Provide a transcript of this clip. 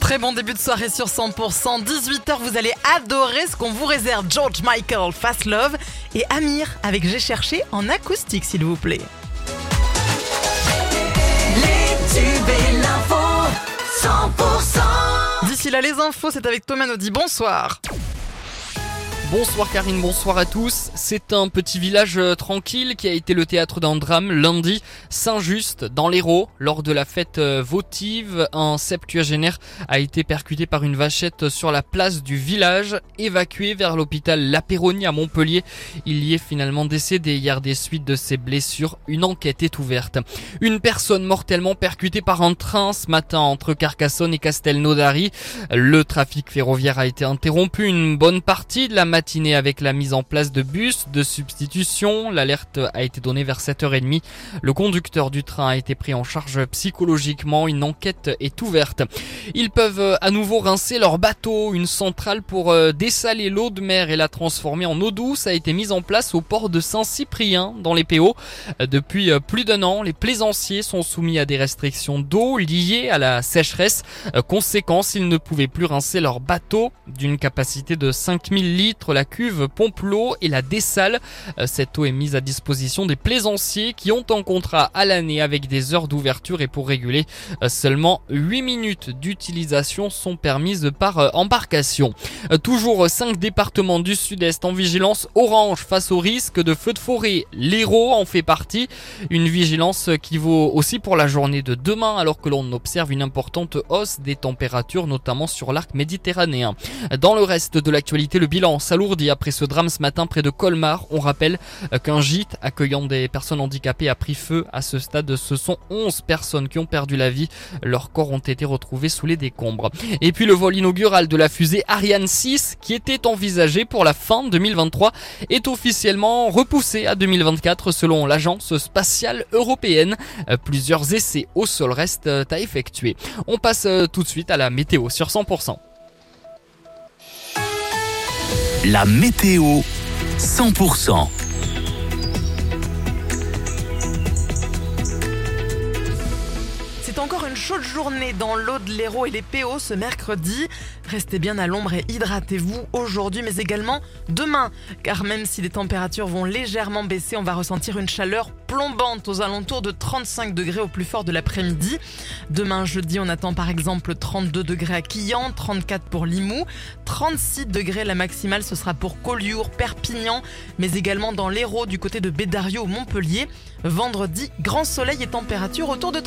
Très bon début de soirée sur 100%. 18h, vous allez adorer ce qu'on vous réserve. George Michael, Fast Love et Amir avec J'ai cherché en acoustique, s'il vous plaît. Les tubes et l'info, 100%. D'ici là, les infos, c'est avec Thomas Naudy. Bonsoir. Bonsoir Karine, bonsoir à tous. C'est un petit village euh, tranquille qui a été le théâtre d'un drame lundi, Saint-Just, dans l'Hérault. Lors de la fête euh, votive, un septuagénaire a été percuté par une vachette sur la place du village, évacué vers l'hôpital La Péronie à Montpellier. Il y est finalement décédé hier des suites de ses blessures. Une enquête est ouverte. Une personne mortellement percutée par un train ce matin entre Carcassonne et Castelnaudary. Le trafic ferroviaire a été interrompu une bonne partie de la matinée avec la mise en place de bus de substitution. L'alerte a été donnée vers 7h30. Le conducteur du train a été pris en charge psychologiquement. Une enquête est ouverte. Ils peuvent à nouveau rincer leur bateau. Une centrale pour euh, dessaler l'eau de mer et la transformer en eau douce a été mise en place au port de Saint-Cyprien dans les PO. Depuis euh, plus d'un an, les plaisanciers sont soumis à des restrictions d'eau liées à la sécheresse. Euh, conséquence, ils ne pouvaient plus rincer leur bateau d'une capacité de 5000 litres la cuve pompe l'eau et la dessale. Euh, cette eau est mise à disposition des plaisanciers qui ont un contrat à l'année avec des heures d'ouverture et pour réguler, euh, seulement 8 minutes d'utilisation sont permises par euh, embarcation. Toujours 5 départements du sud-est en vigilance orange face au risque de feu de forêt. L'Hérault en fait partie. Une vigilance qui vaut aussi pour la journée de demain alors que l'on observe une importante hausse des températures notamment sur l'arc méditerranéen. Dans le reste de l'actualité, le bilan s'alourdit après ce drame ce matin près de Colmar. On rappelle qu'un gîte accueillant des personnes handicapées a pris feu. À ce stade, ce sont 11 personnes qui ont perdu la vie. Leurs corps ont été retrouvés sous les décombres. Et puis le vol inaugural de la fusée Ariane 6, qui était envisagé pour la fin 2023, est officiellement repoussé à 2024 selon l'agence spatiale européenne. Plusieurs essais au sol restent à effectuer. On passe tout de suite à la météo sur 100%. La météo 100%. Encore une chaude journée dans l'eau de l'Hérault et les PO ce mercredi. Restez bien à l'ombre et hydratez-vous aujourd'hui, mais également demain. Car même si les températures vont légèrement baisser, on va ressentir une chaleur plombante aux alentours de 35 degrés au plus fort de l'après-midi. Demain jeudi, on attend par exemple 32 degrés à Quillan, 34 pour Limoux, 36 degrés la maximale, ce sera pour Collioure, Perpignan, mais également dans l'Hérault du côté de Bédario Montpellier. Vendredi, grand soleil et température autour de